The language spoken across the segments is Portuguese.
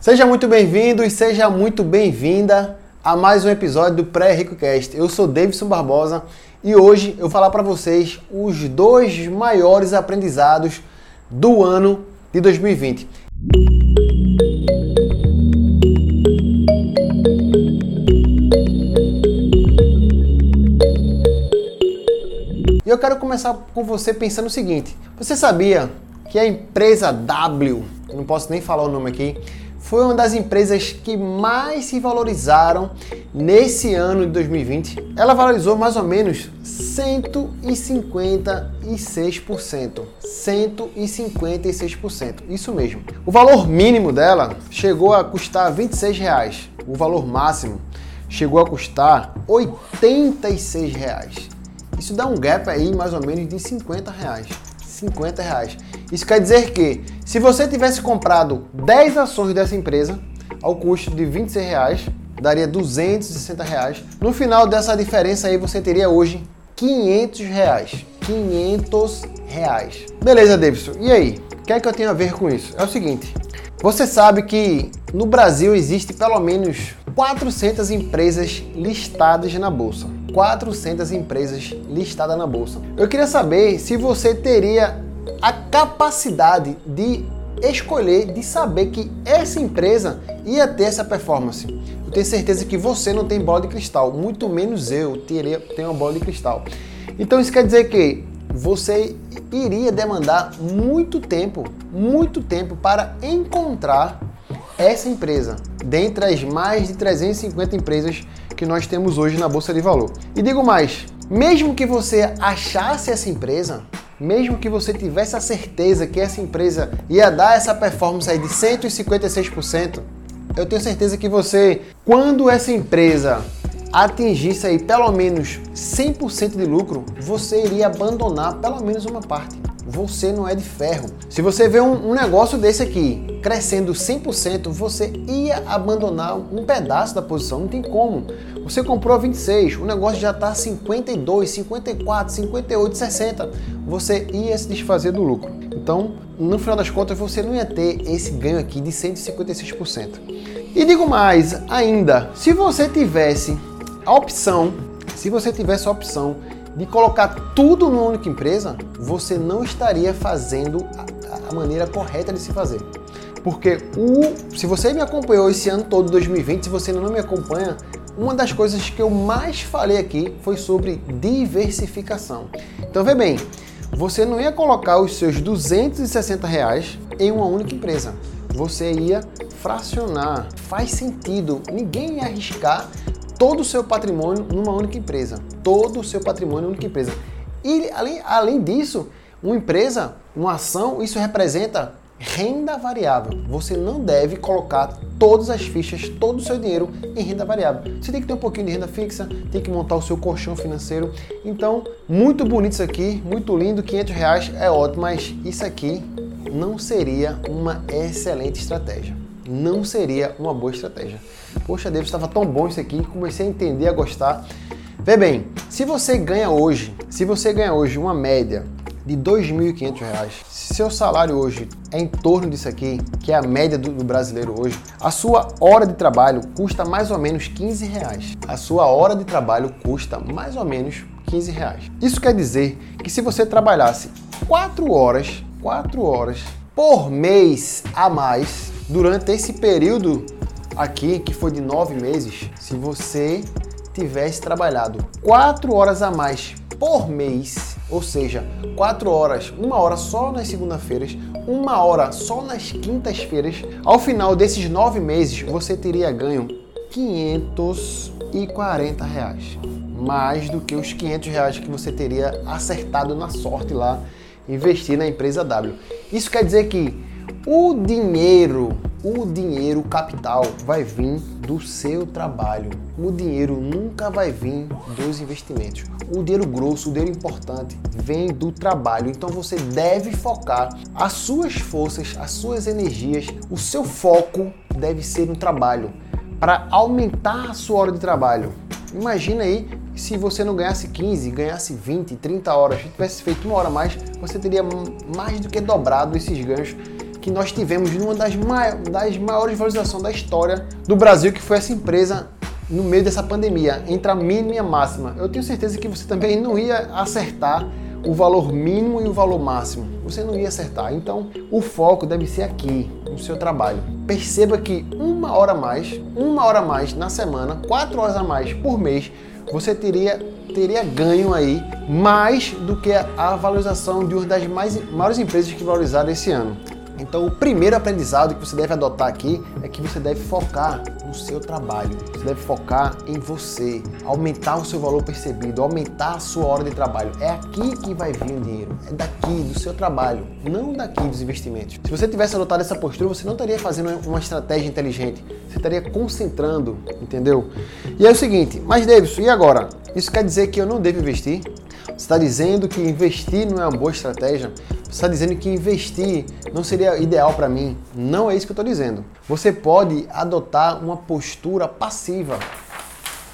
Seja muito bem-vindo e seja muito bem-vinda a mais um episódio do Pré-RicoCast. Eu sou Davidson Barbosa e hoje eu vou falar para vocês os dois maiores aprendizados do ano de 2020. E eu quero começar com você pensando o seguinte: você sabia que a empresa W, eu não posso nem falar o nome aqui, foi uma das empresas que mais se valorizaram nesse ano de 2020. Ela valorizou mais ou menos 156%. 156%. Isso mesmo. O valor mínimo dela chegou a custar 26 reais. O valor máximo chegou a custar 86 reais. Isso dá um gap aí mais ou menos de 50 reais. 50 reais. Isso quer dizer que se você tivesse comprado 10 ações dessa empresa ao custo de 26 reais, daria 260 reais. No final dessa diferença aí você teria hoje 500 reais. 500 reais. Beleza, Davidson. E aí? O que é que eu tenho a ver com isso? É o seguinte. Você sabe que no Brasil existe pelo menos 400 empresas listadas na bolsa. 400 empresas listadas na bolsa. Eu queria saber se você teria a capacidade de escolher, de saber que essa empresa ia ter essa performance. Eu tenho certeza que você não tem bola de cristal, muito menos eu teria, tenho uma bola de cristal. Então isso quer dizer que você iria demandar muito tempo, muito tempo para encontrar essa empresa dentre as mais de 350 empresas que nós temos hoje na bolsa de valor. E digo mais, mesmo que você achasse essa empresa, mesmo que você tivesse a certeza que essa empresa ia dar essa performance aí de 156%, eu tenho certeza que você, quando essa empresa atingisse aí pelo menos 100% de lucro, você iria abandonar pelo menos uma parte. Você não é de ferro. Se você vê um, um negócio desse aqui crescendo 100%, você ia abandonar um pedaço da posição. Não tem como. Você comprou a 26, o negócio já está 52, 54, 58, 60. Você ia se desfazer do lucro. Então, no final das contas, você não ia ter esse ganho aqui de 156%. E digo mais ainda, se você tivesse a opção, se você tivesse a opção de colocar tudo numa única empresa, você não estaria fazendo a, a maneira correta de se fazer. Porque o, se você me acompanhou esse ano todo, 2020, se você não me acompanha, uma das coisas que eu mais falei aqui foi sobre diversificação. Então, vê bem, você não ia colocar os seus 260 reais em uma única empresa. Você ia fracionar. Faz sentido. Ninguém ia arriscar todo o seu patrimônio numa única empresa. Todo o seu patrimônio numa única empresa. E além, além disso, uma empresa, uma ação, isso representa renda variável. Você não deve colocar todas as fichas, todo o seu dinheiro em renda variável. Você tem que ter um pouquinho de renda fixa, tem que montar o seu colchão financeiro. Então, muito bonito isso aqui, muito lindo, 500 reais é ótimo, mas isso aqui não seria uma excelente estratégia. Não seria uma boa estratégia. Poxa, Deus, estava tão bom isso aqui, comecei a entender, a gostar. Vê bem, se você ganha hoje, se você ganha hoje uma média de R$ 2.500, seu salário hoje é em torno disso aqui, que é a média do, do, brasileiro hoje, a sua hora de trabalho custa mais ou menos 15 reais. A sua hora de trabalho custa mais ou menos 15 reais. Isso quer dizer que se você trabalhasse 4 horas, 4 horas por mês a mais durante esse período aqui, que foi de 9 meses, se você tivesse trabalhado 4 horas a mais por mês, ou seja, 4 horas, uma hora só nas segunda-feiras, uma hora só nas quintas-feiras, ao final desses 9 meses você teria ganho 540 reais. Mais do que os 500 reais que você teria acertado na sorte lá, investir na empresa W. Isso quer dizer que o dinheiro, o dinheiro, o capital vai vir do seu trabalho. O dinheiro nunca vai vir dos investimentos. O dinheiro grosso, o dinheiro importante vem do trabalho. Então você deve focar as suas forças, as suas energias, o seu foco deve ser no trabalho para aumentar a sua hora de trabalho. Imagina aí se você não ganhasse 15, ganhasse 20, 30 horas, se tivesse feito uma hora a mais, você teria mais do que dobrado esses ganhos que nós tivemos numa das, mai das maiores valorizações da história do Brasil, que foi essa empresa no meio dessa pandemia, entre a mínima e a máxima. Eu tenho certeza que você também não ia acertar o valor mínimo e o valor máximo. Você não ia acertar. Então, o foco deve ser aqui, no seu trabalho. Perceba que uma hora a mais, uma hora a mais na semana, quatro horas a mais por mês, você teria, teria ganho aí mais do que a valorização de uma das mais, maiores empresas que valorizaram esse ano. Então, o primeiro aprendizado que você deve adotar aqui é que você deve focar no seu trabalho. Você deve focar em você, aumentar o seu valor percebido, aumentar a sua hora de trabalho. É aqui que vai vir o dinheiro. É daqui, do seu trabalho, não daqui dos investimentos. Se você tivesse adotado essa postura, você não estaria fazendo uma estratégia inteligente. Você estaria concentrando, entendeu? E é o seguinte, mas Davidson, e agora? Isso quer dizer que eu não devo investir? Você está dizendo que investir não é uma boa estratégia? Está dizendo que investir não seria ideal para mim? Não é isso que eu estou dizendo. Você pode adotar uma postura passiva.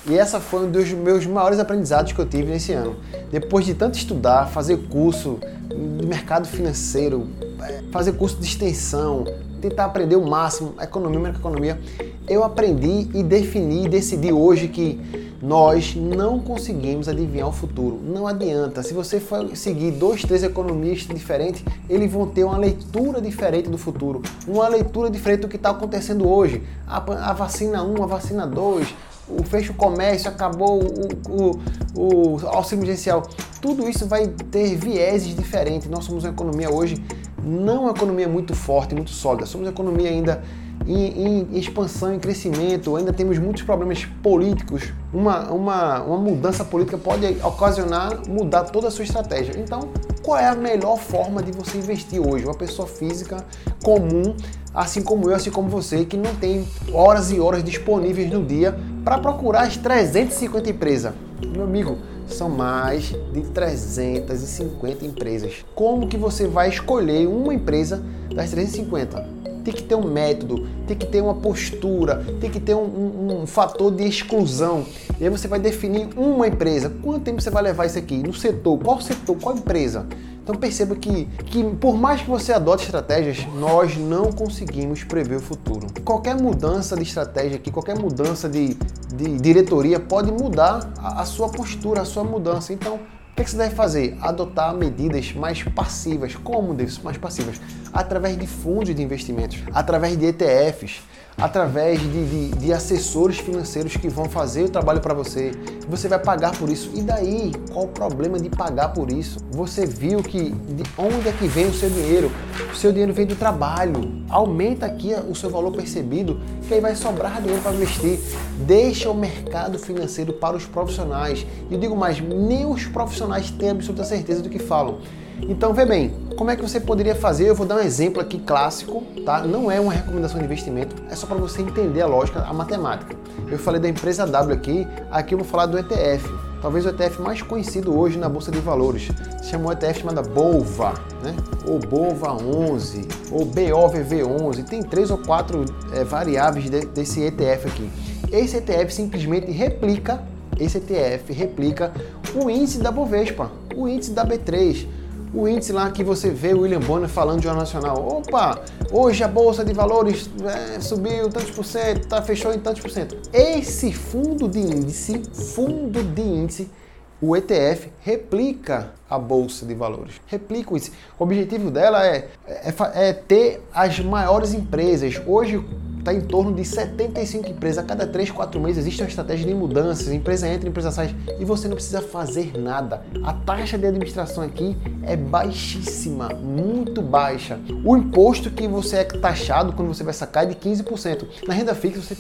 E essa foi um dos meus maiores aprendizados que eu tive nesse ano. Depois de tanto estudar, fazer curso de mercado financeiro, é, fazer curso de extensão, tentar aprender o máximo, economia, economia, eu aprendi e defini decidi hoje que nós não conseguimos adivinhar o futuro. Não adianta. Se você for seguir dois, três economistas diferentes, eles vão ter uma leitura diferente do futuro, uma leitura diferente do que está acontecendo hoje. A, a, vacina 1, a vacina 2, o fecho comércio, acabou o, o, o auxílio emergencial. Tudo isso vai ter vieses diferentes. Nós somos uma economia hoje, não uma economia muito forte, muito sólida. Somos uma economia ainda em, em, expansão, em crescimento, ainda temos muitos problemas políticos. Uma, uma, uma mudança política pode ocasionar mudar toda a sua estratégia. Então, qual é a melhor forma de você investir hoje? Uma pessoa física comum, assim como eu, assim como você, que não tem horas e horas disponíveis no dia para procurar as 350 empresas. Meu amigo, são mais de 350 empresas. Como que você vai escolher uma empresa das 350? tem que ter um método, tem que ter uma postura, tem que ter um, um, um, fator de exclusão. E aí você vai definir uma empresa. Quanto tempo você vai levar isso aqui? No setor? Qual setor? Qual empresa? Então perceba que, que por mais que você adote estratégias, nós não conseguimos prever o futuro. Qualquer mudança de estratégia aqui, qualquer mudança de, de diretoria pode mudar a, a sua postura, a sua mudança. Então o que você deve fazer? Adotar medidas mais passivas. Como mais passivas? Através de fundos de investimentos, através de ETFs, através de, de, de, assessores financeiros que vão fazer o trabalho para você. Você vai pagar por isso. E daí? Qual o problema de pagar por isso? Você viu que de onde é que vem o seu dinheiro? O seu dinheiro vem do trabalho. Aumenta aqui o seu valor percebido, que aí vai sobrar dinheiro para investir. Deixa o mercado financeiro para os profissionais. E eu digo mais, nem os profissionais têm absoluta certeza do que falam. Então, vê bem, como é que você poderia fazer? Eu vou dar um exemplo aqui clássico, tá? Não é uma recomendação de investimento, é só para você entender a lógica, a matemática. Eu falei da empresa W aqui, aqui eu vou falar do ETF. Talvez o ETF mais conhecido hoje na bolsa de valores. Se chama ETF chamado BOVA, né? Ou BOVA 11, ou BOVV 11. Tem três ou quatro é, variáveis de, desse ETF aqui. Esse ETF simplesmente replica, esse ETF replica o índice da Bovespa, o índice da B3 o índice lá que você vê o William Bonner falando de Jornal Nacional. Opa, hoje a Bolsa de Valores é, subiu tantos por cento, tá, fechou em tantos por cento. Esse fundo de índice, fundo de índice, o ETF replica a Bolsa de Valores. Replica o índice. O objetivo dela é, é, é ter as maiores empresas. Hoje, está em torno de 75 empresas. A cada 3, 4 meses existe uma estratégia de mudanças, empresa entra, empresa sai e você não precisa fazer nada. A taxa de administração aqui é baixíssima, muito baixa. O imposto que você é taxado quando você vai sacar é de 15%. Na renda fixa você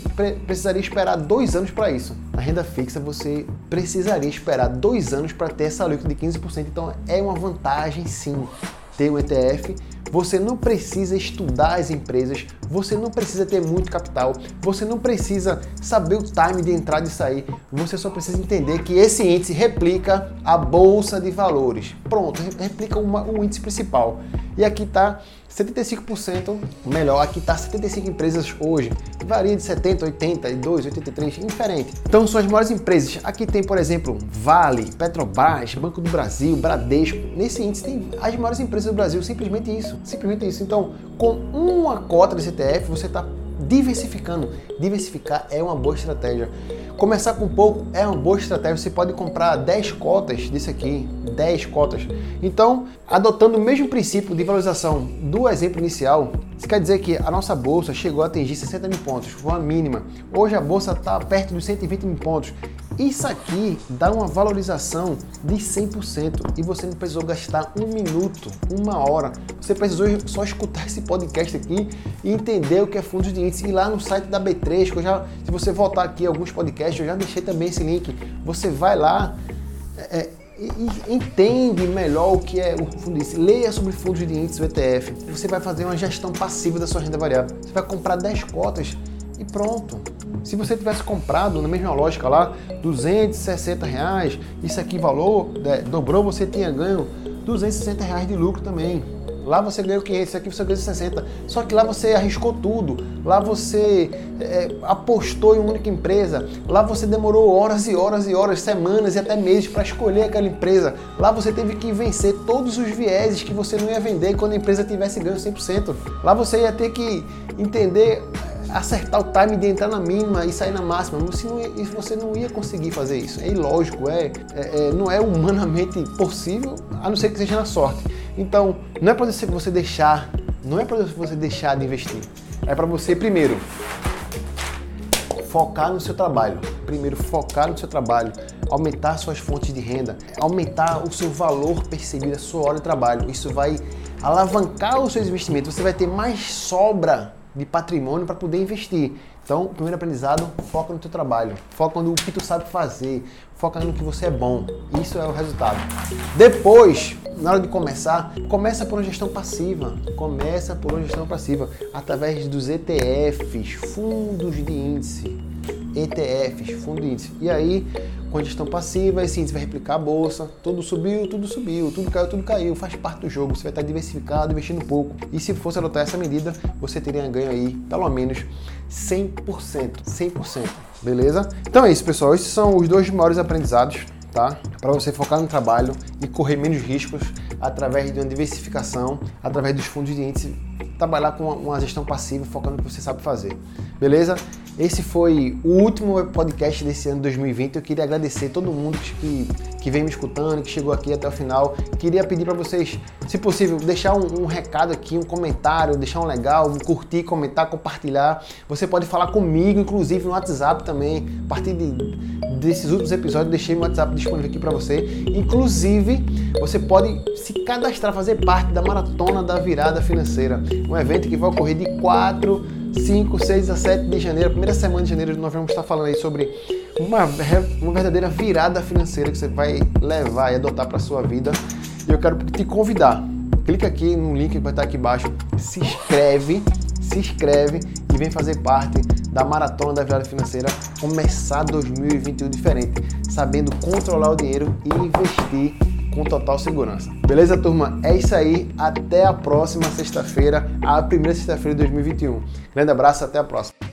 precisaria esperar dois anos para isso. Na renda fixa você precisaria esperar dois anos para ter essa alíquota de 15%. Então é uma vantagem sim ter um ETF você não precisa estudar as empresas, você não precisa ter muito capital, você não precisa saber o time de entrada e sair, você só precisa entender que esse índice replica a bolsa de valores. Pronto, replica uma, o índice principal. E aqui está 75% melhor. Aqui está 75 empresas hoje. Varia de 70, 82, 83, indiferente. Então são as maiores empresas. Aqui tem, por exemplo, Vale, Petrobras, Banco do Brasil, Bradesco. Nesse índice tem as maiores empresas do Brasil. Simplesmente isso. Simplesmente isso. Então, com uma cota desse ETF, você está diversificando. Diversificar é uma boa estratégia. Começar com pouco é uma boa estratégia. Você pode comprar 10 cotas disso aqui, 10 cotas. Então, adotando o mesmo princípio de valorização do exemplo inicial, isso quer dizer que a nossa bolsa chegou a atingir 60 mil pontos, foi a mínima. Hoje a bolsa está perto dos 120 mil pontos. Isso aqui dá uma valorização de 100% e você não precisou gastar um minuto, uma hora. Você precisou só escutar esse podcast aqui e entender o que é fundos de índice. E lá no site da B3, que eu já, se você voltar aqui alguns podcasts, eu já deixei também esse link. Você vai lá. É, e, entende melhor o que é o fundo de índice, leia sobre fundos de índice, o ETF. Você vai fazer uma gestão passiva da sua renda variável. Você vai comprar 10 cotas e pronto. Se você tivesse comprado na mesma lógica lá, 260 reais, isso aqui valor, é, dobrou, você tinha ganho 260 reais de lucro também. Lá você ganhou 500, isso aqui você ganhou 60. Só que lá você arriscou tudo. Lá você é, apostou em uma única empresa. Lá você demorou horas e horas e horas, semanas e até meses para escolher aquela empresa. Lá você teve que vencer todos os vieses que você não ia vender quando a empresa tivesse ganho 100%. Lá você ia ter que entender acertar o time de entrar na mínima e sair na máxima. Você não ia, você não ia conseguir fazer isso. É ilógico, é, é, é, não é humanamente possível, a não ser que seja na sorte. Então, não é para você deixar, não é para você deixar de investir. É para você primeiro focar no seu trabalho. Primeiro, focar no seu trabalho, aumentar suas fontes de renda, aumentar o seu valor percebido, a sua hora de trabalho. Isso vai alavancar os seus investimentos. Você vai ter mais sobra de patrimônio para poder investir. Então, primeiro aprendizado, foca no teu trabalho, foca no que tu sabe fazer, foca no que você é bom. Isso é o resultado. Depois, na hora de começar, começa por uma gestão passiva. Começa por uma gestão passiva através dos ETFs, fundos de índice. ETFs, fundo de índice. E aí, com a gestão passiva, esse índice vai replicar a bolsa, tudo subiu, tudo subiu, tudo caiu, tudo caiu, faz parte do jogo, você vai estar diversificado, investindo pouco. E se fosse adotar essa medida, você teria ganho aí, pelo menos 100%, 100%, beleza? Então é isso, pessoal, esses são os dois maiores aprendizados, tá? Para você focar no trabalho e correr menos riscos através de uma diversificação, através dos fundos de índice, trabalhar com uma gestão passiva, focando no que você sabe fazer. Beleza? Esse foi o último podcast desse ano 2020. Eu queria agradecer todo mundo que, que vem me escutando, que chegou aqui até o final. Queria pedir para vocês, se possível, deixar um, um, recado aqui, um comentário, deixar um legal, curtir, comentar, compartilhar. Você pode falar comigo, inclusive no WhatsApp também. A partir de, desses últimos episódios, deixei meu WhatsApp disponível aqui para você. Inclusive, você pode se cadastrar, fazer parte da Maratona da Virada Financeira, um evento que vai ocorrer de 4 5, 6 a 7 de janeiro, primeira semana de janeiro, nós vamos estar falando aí sobre uma, uma verdadeira virada financeira que você vai levar e adotar para sua vida. E eu quero te convidar. Clica aqui no link que vai estar aqui embaixo, se inscreve, se inscreve e vem fazer parte da maratona da virada financeira, começar 2021 diferente, sabendo controlar o dinheiro e investir com total segurança. Beleza, turma? É isso aí. Até a próxima sexta-feira, a primeira sexta-feira de 2021. Grande abraço, até a próxima.